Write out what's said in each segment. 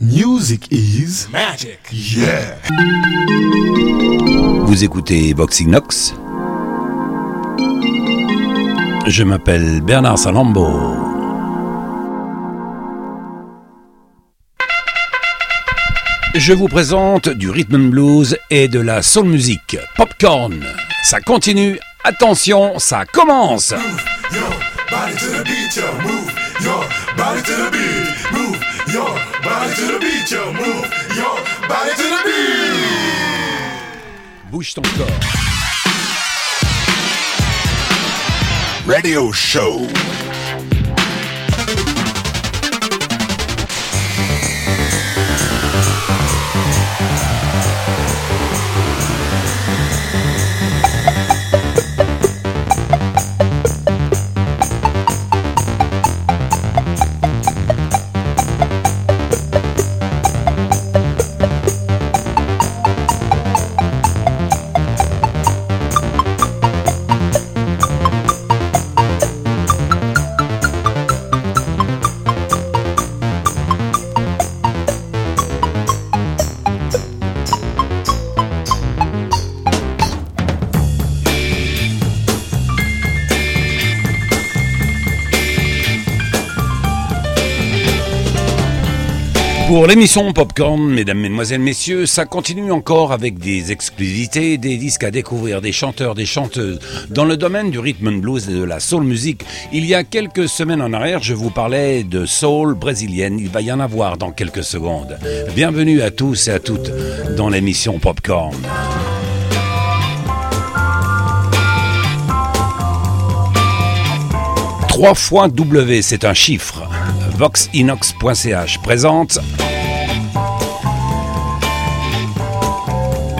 Music is magic. Yeah. Vous écoutez Boxing Nox Je m'appelle Bernard Salambo. Je vous présente du rhythm and blues et de la soul music. Popcorn, ça continue. Attention, ça commence. Move your body to the Pour l'émission Popcorn, mesdames, mesdemoiselles, messieurs, ça continue encore avec des exclusivités, des disques à découvrir, des chanteurs, des chanteuses. Dans le domaine du rhythm and blues et de la soul music, il y a quelques semaines en arrière, je vous parlais de soul brésilienne. Il va y en avoir dans quelques secondes. Bienvenue à tous et à toutes dans l'émission Popcorn. Trois fois W, c'est un chiffre. VoxInox.ch présente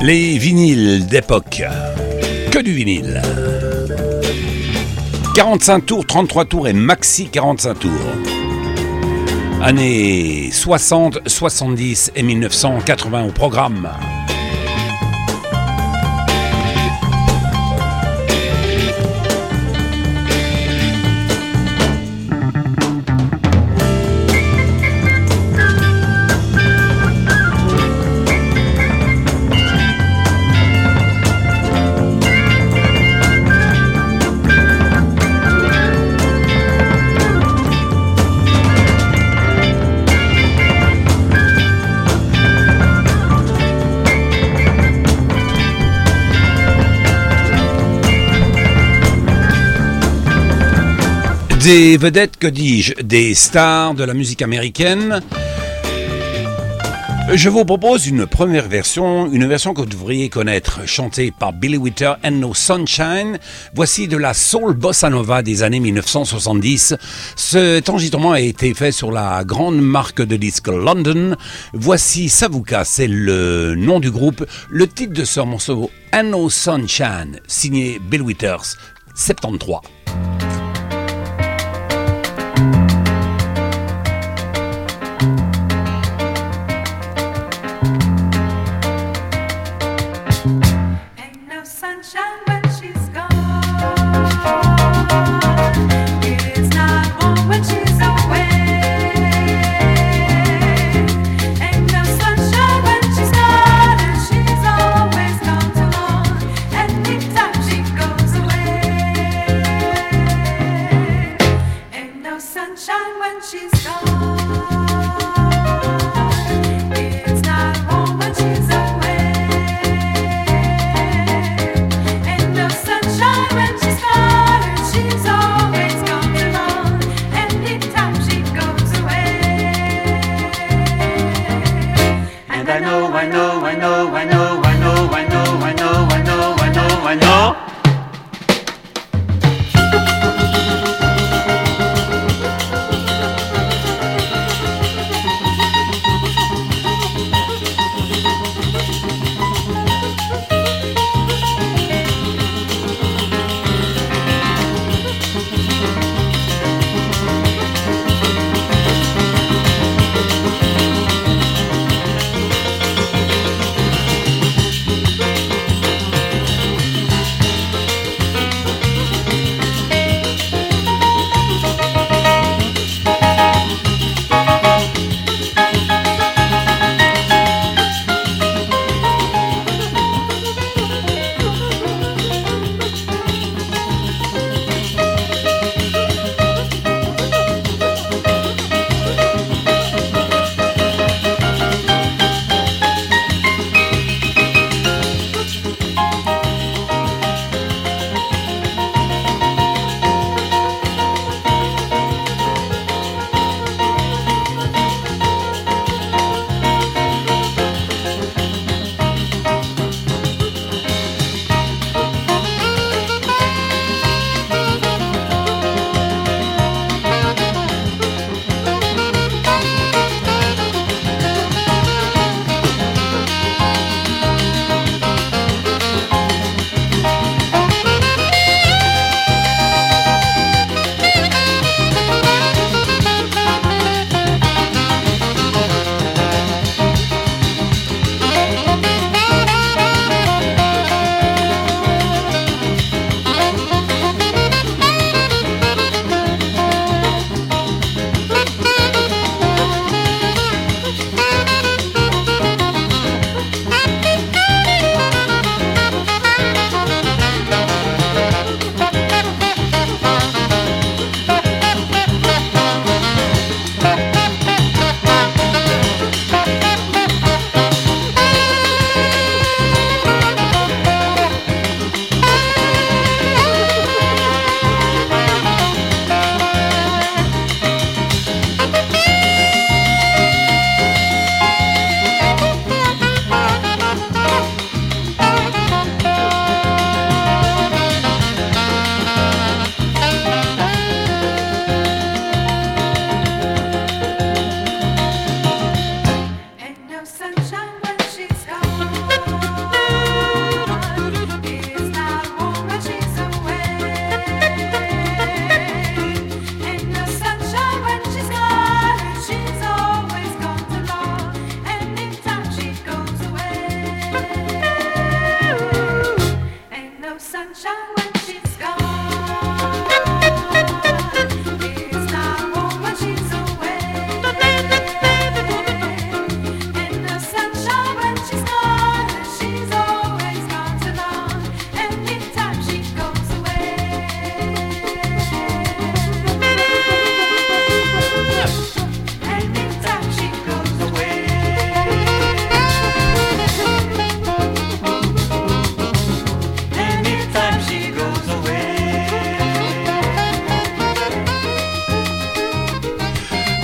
les vinyles d'époque. Que du vinyle. 45 tours, 33 tours et maxi 45 tours. Années 60, 70 et 1980 au programme. Des vedettes, que dis-je, des stars de la musique américaine. Je vous propose une première version, une version que vous devriez connaître, chantée par Billy Witter and No Sunshine. Voici de la soul bossa nova des années 1970. Cet enregistrement a été fait sur la grande marque de disques London. Voici Savuka, c'est le nom du groupe. Le titre de ce morceau, And No Sunshine, signé Bill Withers, 73. She's gone.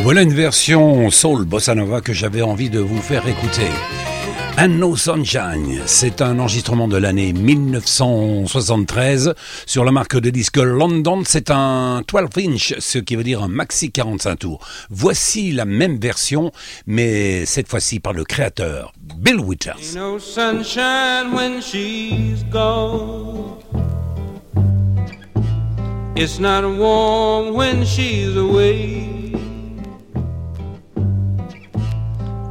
Voilà une version soul bossa nova que j'avais envie de vous faire écouter. And No Sunshine, c'est un enregistrement de l'année 1973 sur la marque de disque London. C'est un 12 inch, ce qui veut dire un maxi 45 tours. Voici la même version, mais cette fois-ci par le créateur Bill Withers.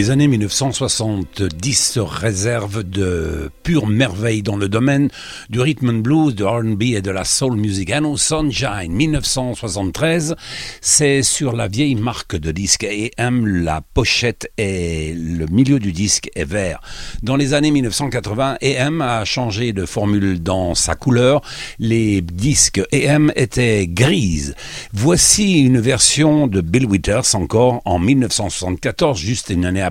Les années 1970 se réservent de pures merveilles dans le domaine du rhythm and blues, de R&B et de la soul music. And No Sunshine 1973, c'est sur la vieille marque de disque AM, la pochette et le milieu du disque est vert. Dans les années 1980, AM a changé de formule dans sa couleur. Les disques AM étaient grises. Voici une version de Bill Withers encore en 1974, juste une année après.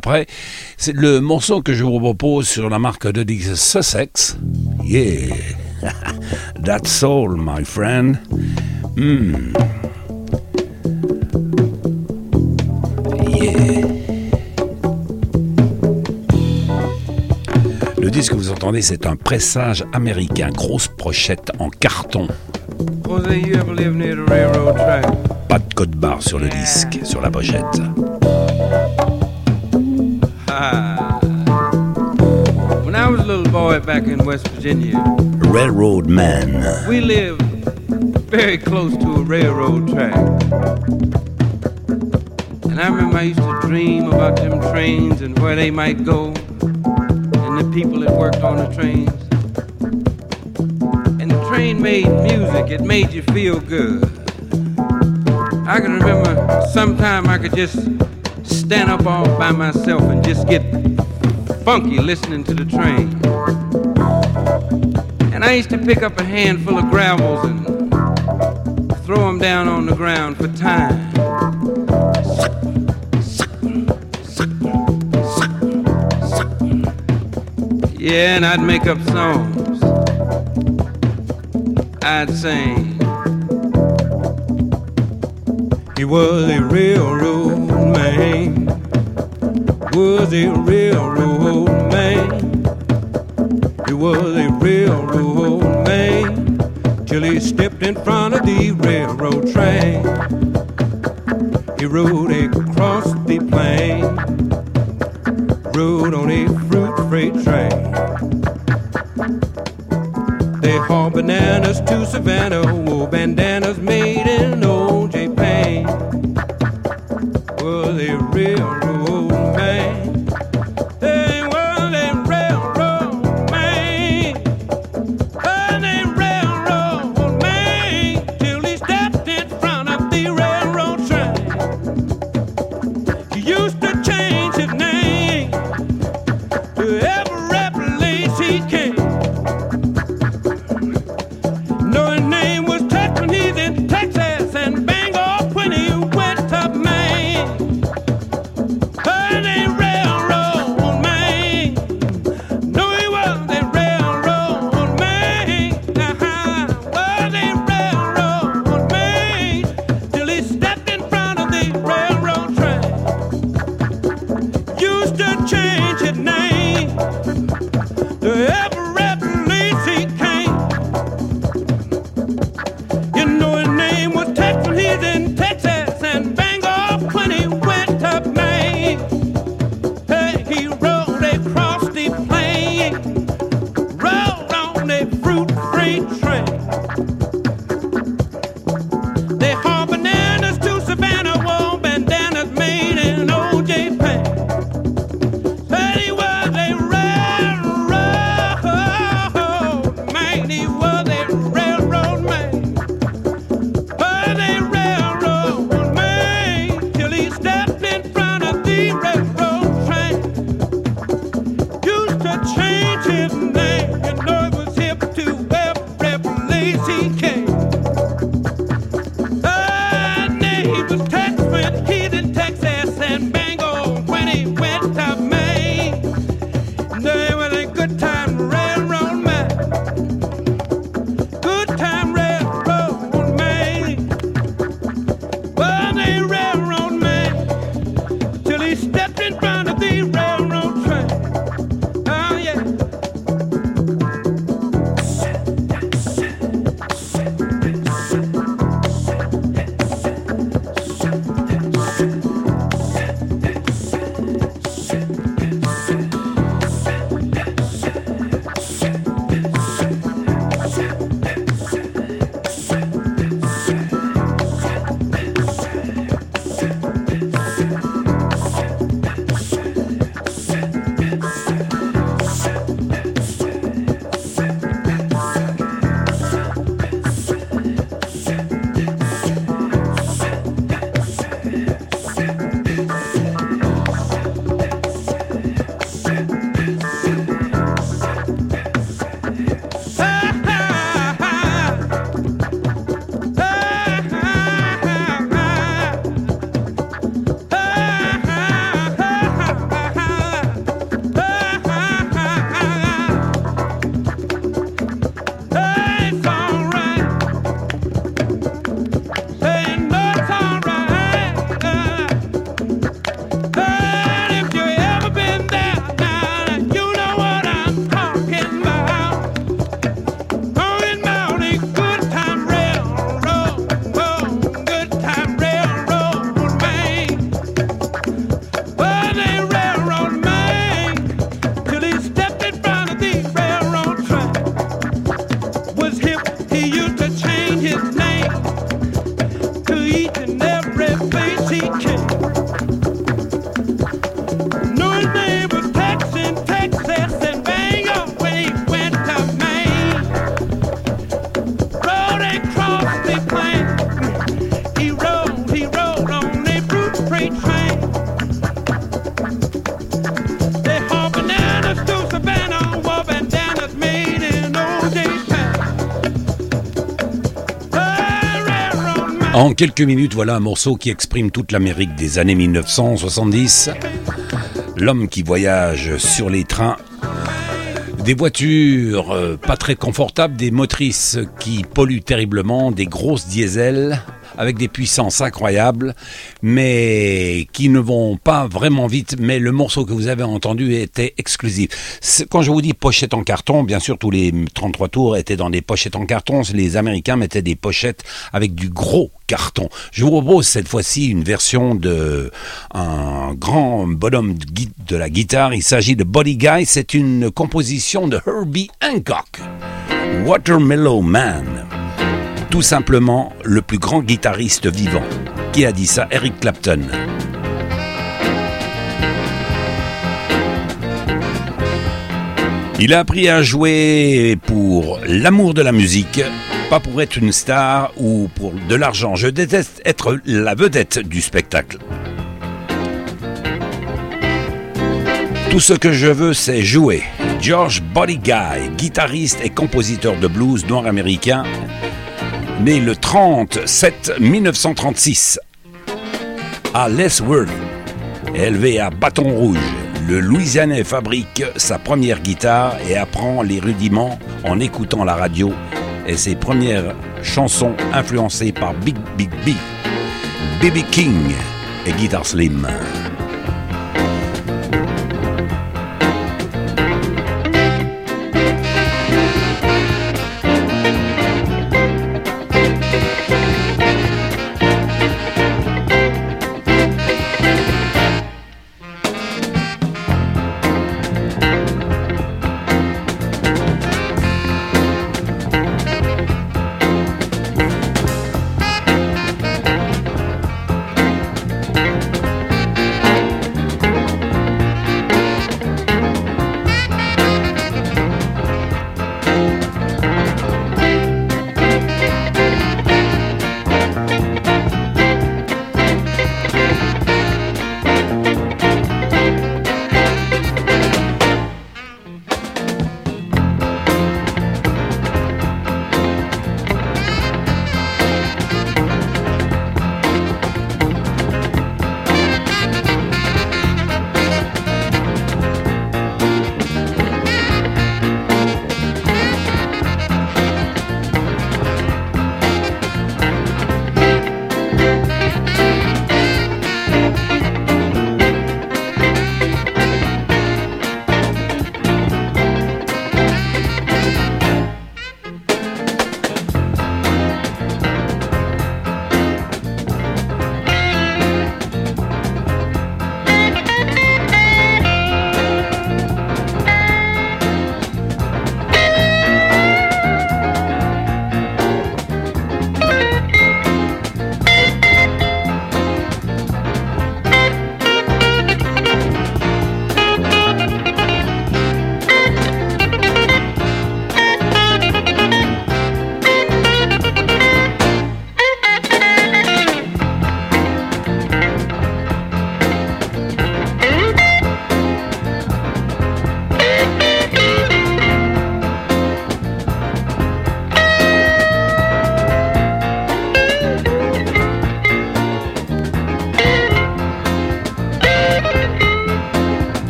C'est le morceau que je vous propose sur la marque de disque Sussex. Yeah, that's all, my friend. Hmm. Yeah. Le disque que vous entendez, c'est un pressage américain, grosse pochette en carton. Pas de code barre sur le disque, sur la pochette. Boy back in West Virginia, Railroad Man. we lived very close to a railroad track. And I remember I used to dream about them trains and where they might go, and the people that worked on the trains. And the train made music, it made you feel good. I can remember sometime I could just stand up all by myself and just get funky listening to the train. And I used to pick up a handful of gravels and throw them down on the ground for time. Yeah, and I'd make up songs. I'd sing. He was a railroad man. Was a railroad man. Was a railroad man till he stepped in front of the railroad train. He rode across the plain, rode on a fruit freight train. They hauled bananas to Savannah, wore bandanas made they quelques minutes, voilà un morceau qui exprime toute l'Amérique des années 1970. L'homme qui voyage sur les trains. Des voitures euh, pas très confortables, des motrices qui polluent terriblement, des grosses diesels avec des puissances incroyables, mais qui ne vont pas vraiment vite. Mais le morceau que vous avez entendu était exclusif. Quand je vous dis pochette en carton, bien sûr, tous les 33 tours étaient dans des pochettes en carton. Les Américains mettaient des pochettes avec du gros carton. Je vous propose cette fois-ci une version de un grand bonhomme de la guitare. Il s'agit de Body Guy. C'est une composition de Herbie Hancock. Watermelon Man tout simplement le plus grand guitariste vivant. Qui a dit ça? Eric Clapton. Il a appris à jouer pour l'amour de la musique, pas pour être une star ou pour de l'argent. Je déteste être la vedette du spectacle. Tout ce que je veux, c'est jouer. George Body Guy, guitariste et compositeur de blues noir américain, né le 30 7 1936 à Les Worth, élevé à Bâton Rouge. Le Louisianais fabrique sa première guitare et apprend les rudiments en écoutant la radio et ses premières chansons influencées par Big Big B, B.B. King et Guitar Slim.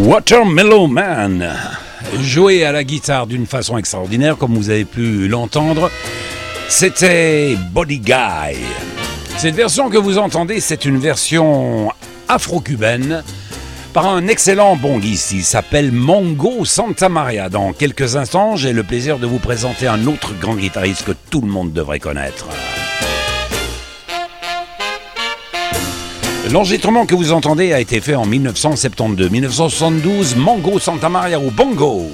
Watermellow Man, joué à la guitare d'une façon extraordinaire, comme vous avez pu l'entendre, c'était Body Guy. Cette version que vous entendez, c'est une version afro-cubaine par un excellent bongiste. Il s'appelle Mongo Santa Maria. Dans quelques instants, j'ai le plaisir de vous présenter un autre grand guitariste que tout le monde devrait connaître. L'enregistrement que vous entendez a été fait en 1972-1972, Mongo Santa Maria ou Bongo.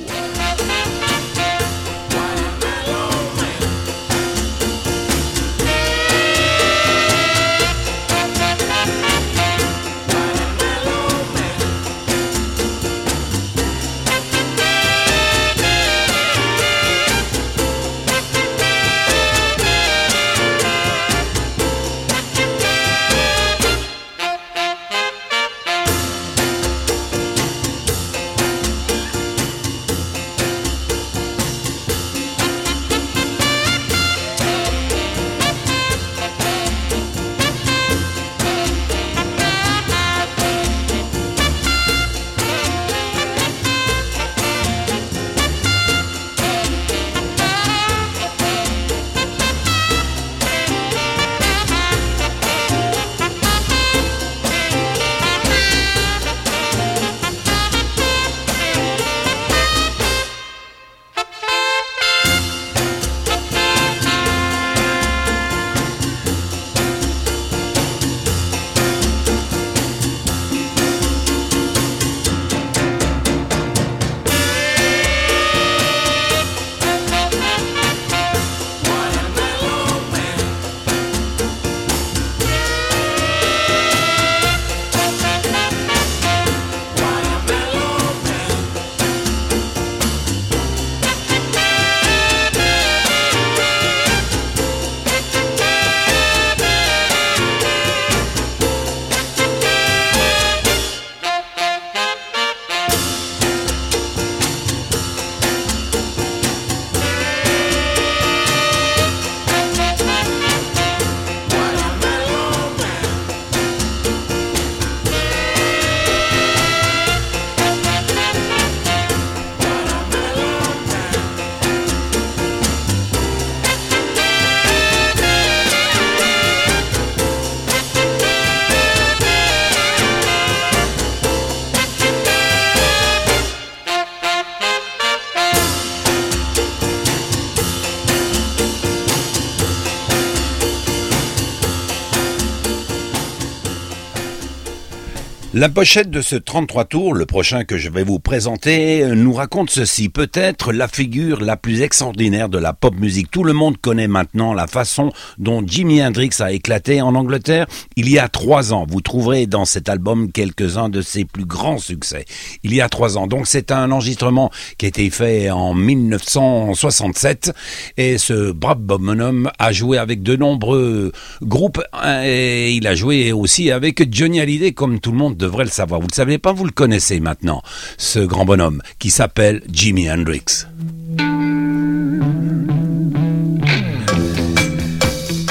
La pochette de ce 33 tours, le prochain que je vais vous présenter, nous raconte ceci. Peut-être la figure la plus extraordinaire de la pop musique. Tout le monde connaît maintenant la façon dont Jimi Hendrix a éclaté en Angleterre il y a trois ans. Vous trouverez dans cet album quelques-uns de ses plus grands succès. Il y a trois ans. Donc c'est un enregistrement qui a été fait en 1967 et ce brave bonhomme a joué avec de nombreux groupes et il a joué aussi avec Johnny Hallyday comme tout le monde devrait le savoir. Vous ne le savez pas, vous le connaissez maintenant, ce grand bonhomme qui s'appelle Jimi Hendrix.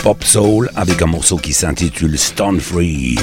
Pop Soul avec un morceau qui s'intitule Stone Free.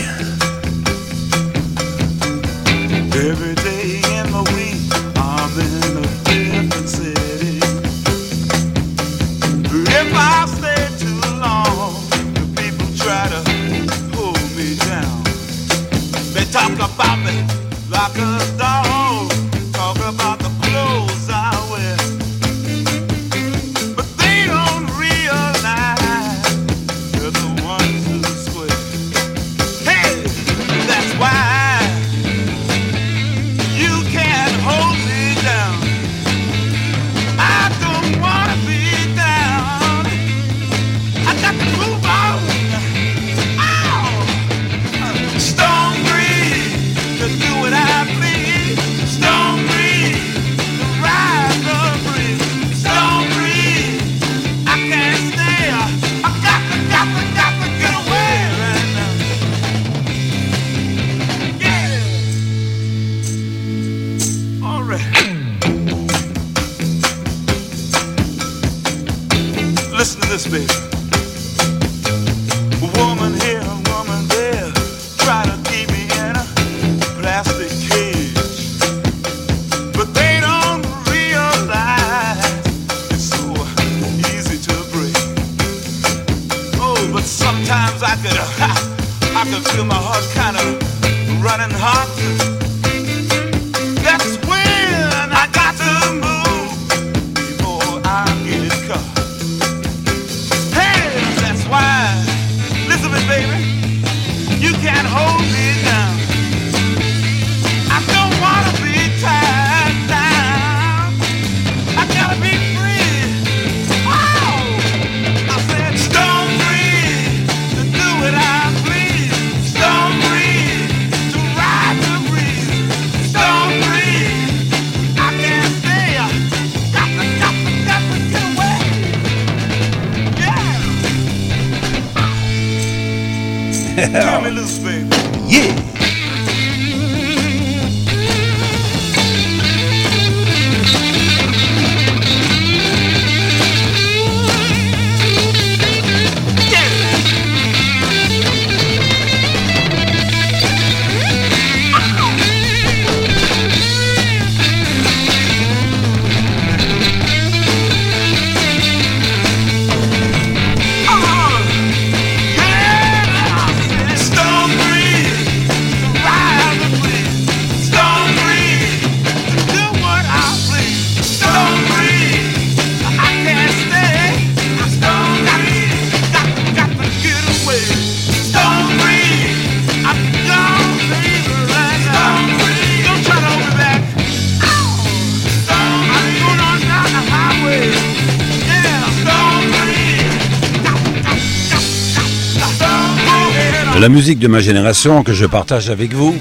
La musique de ma génération que je partage avec vous.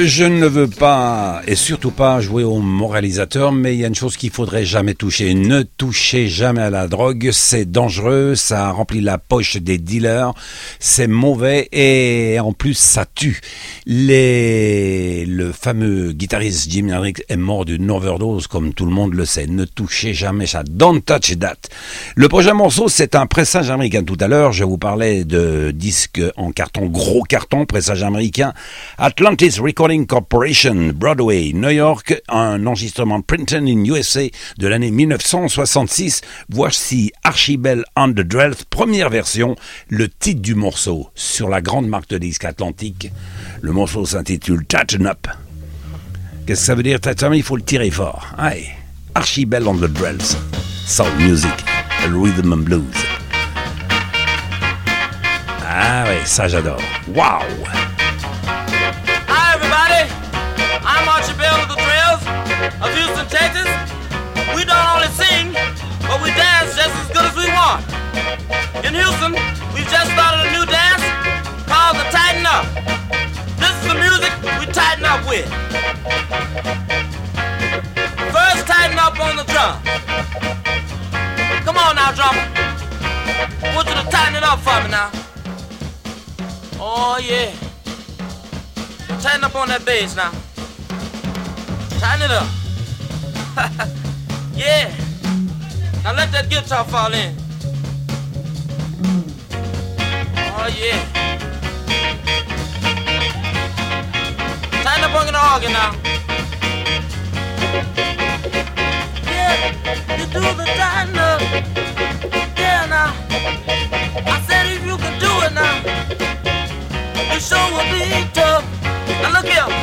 Je ne veux pas, et surtout pas jouer au moralisateur, mais il y a une chose qu'il faudrait jamais toucher. Ne touchez jamais à la drogue, c'est dangereux, ça remplit la poche des dealers, c'est mauvais et en plus ça tue. Le fameux guitariste Jimi Hendrix est mort d'une overdose, comme tout le monde le sait. Ne touchez jamais ça. Don't touch that. Le prochain morceau, c'est un pressage américain. Tout à l'heure, je vous parlais de disques en carton, gros carton, pressage américain. Atlantis Corporation, Broadway, New York, un enregistrement Princeton in USA de l'année 1966. Voici Archibald on the Drells, première version, le titre du morceau sur la grande marque de disques Atlantique. Le morceau s'intitule Tighten Up. Qu'est-ce que ça veut dire, Tighten Il faut le tirer fort. Allez, Archibald on the Drells, Soul Music, Rhythm and Blues. Ah ouais, ça j'adore. Wow of Houston, Texas. We don't only sing, but we dance just as good as we want. In Houston, we've just started a new dance called the Tighten Up. This is the music we tighten up with. First, tighten up on the drum. Come on now, drummer. I want you to tighten it up for me now. Oh, yeah. Tighten up on that bass now. Tighten it up. yeah. Now let that guitar fall in. Oh yeah. Tighten up on the organ now. Yeah, you do the tighten up. Yeah now. I said if you can do it now, you sure will be tough. Now look here.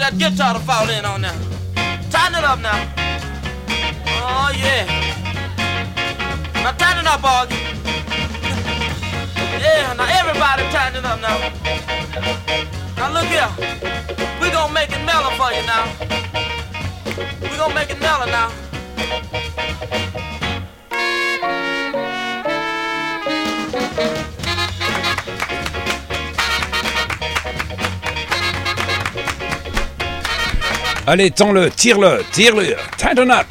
that guitar to fall in on now. Tighten it up now. Oh yeah. Now tighten it up, Augie. yeah, now everybody tighten it up now. Now look here. We gonna make it mellow for you now. We gonna make it mellow now. Allez, tends-le, tire-le, tire-le, tighten up.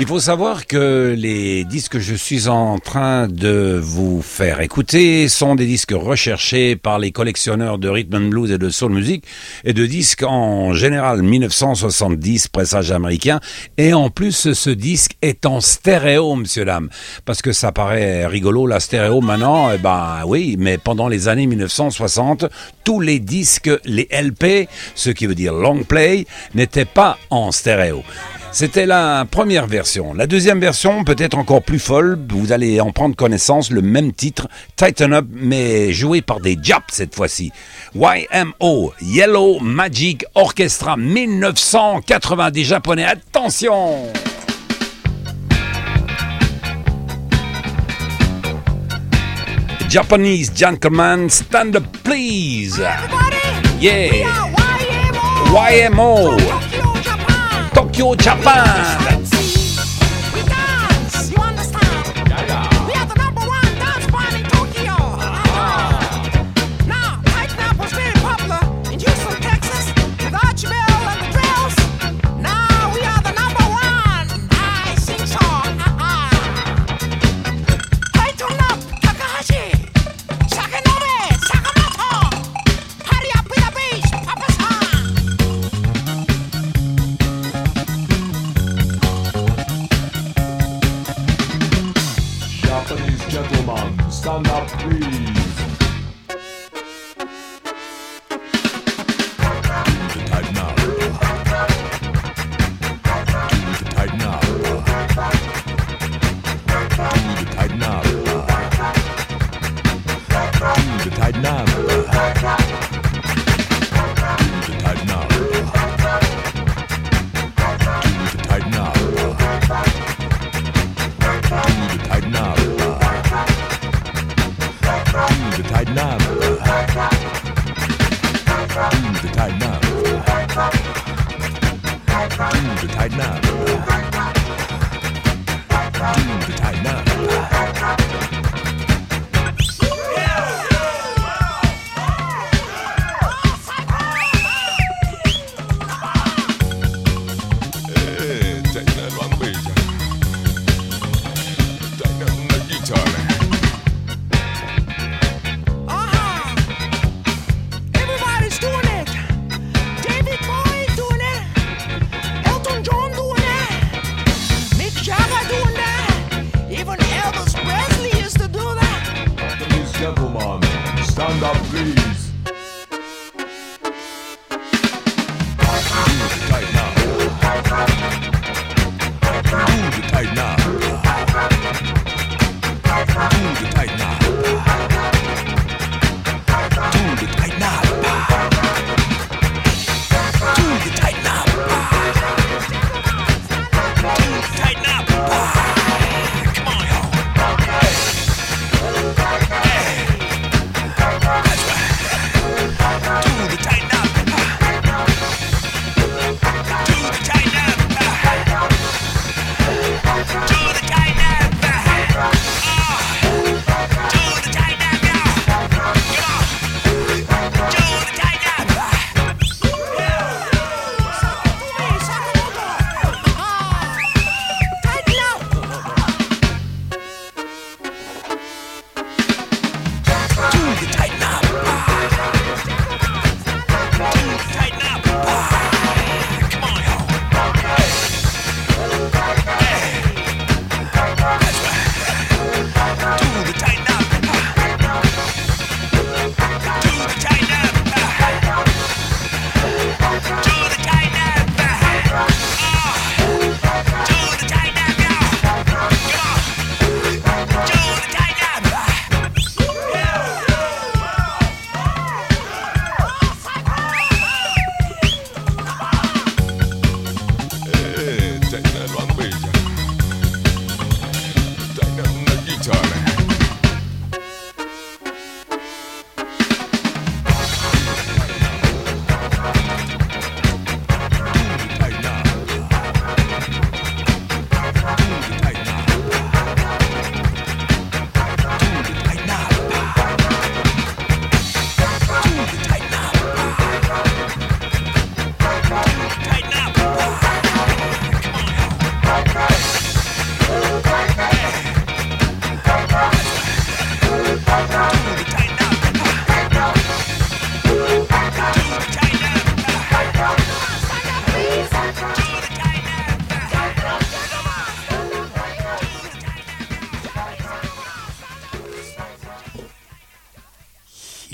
Il faut savoir que les disques que je suis en train de vous faire écouter sont des disques recherchés par les collectionneurs de rhythm and blues et de soul music et de disques en général 1970 pressage américain et en plus ce disque est en stéréo monsieur dame parce que ça paraît rigolo la stéréo maintenant eh ben oui mais pendant les années 1960 tous les disques les LP ce qui veut dire long play n'étaient pas en stéréo c'était la première version. La deuxième version, peut-être encore plus folle, vous allez en prendre connaissance, le même titre, Tighten Up, mais joué par des Japs cette fois-ci. YMO, Yellow Magic Orchestra 1980 des Japonais. Attention! Japanese gentleman, stand up please! Yeah! YMO! Tokyo, Japan!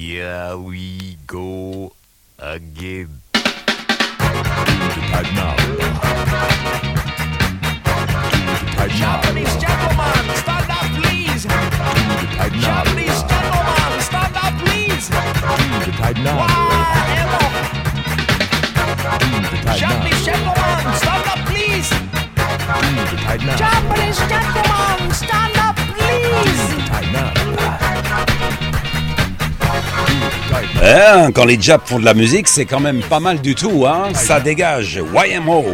Here we go again. Japanese gentlemen, stand up, please. Japanese gentlemen, stand up, please. Why. Japanese gentlemen, stand up, please. Japanese gentlemen, stand up, please. Hein, quand les Japs font de la musique, c'est quand même pas mal du tout, hein Ça dégage. YMO.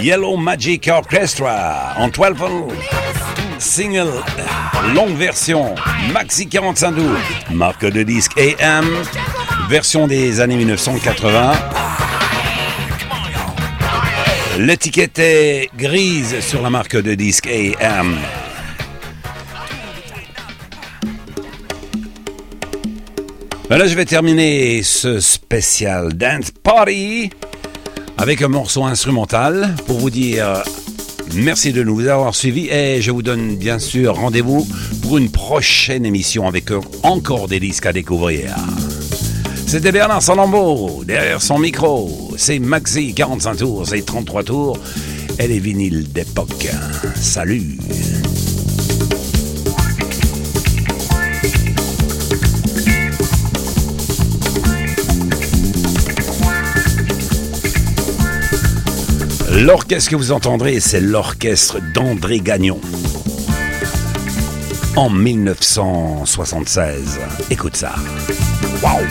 Yellow Magic Orchestra en 12 single, longue version, maxi 45 tours, marque de disque AM, version des années 1980. L'étiquette est grise sur la marque de disque AM. Ben là, je vais terminer ce spécial Dance Party avec un morceau instrumental pour vous dire merci de nous avoir suivis et je vous donne bien sûr rendez-vous pour une prochaine émission avec encore des disques à découvrir. C'était Bernard Salambo derrière son micro. C'est Maxi 45 tours, c'est 33 tours et les vinyles d'époque. Salut! L'orchestre que vous entendrez, c'est l'orchestre d'André Gagnon. En 1976. Écoute ça. Waouh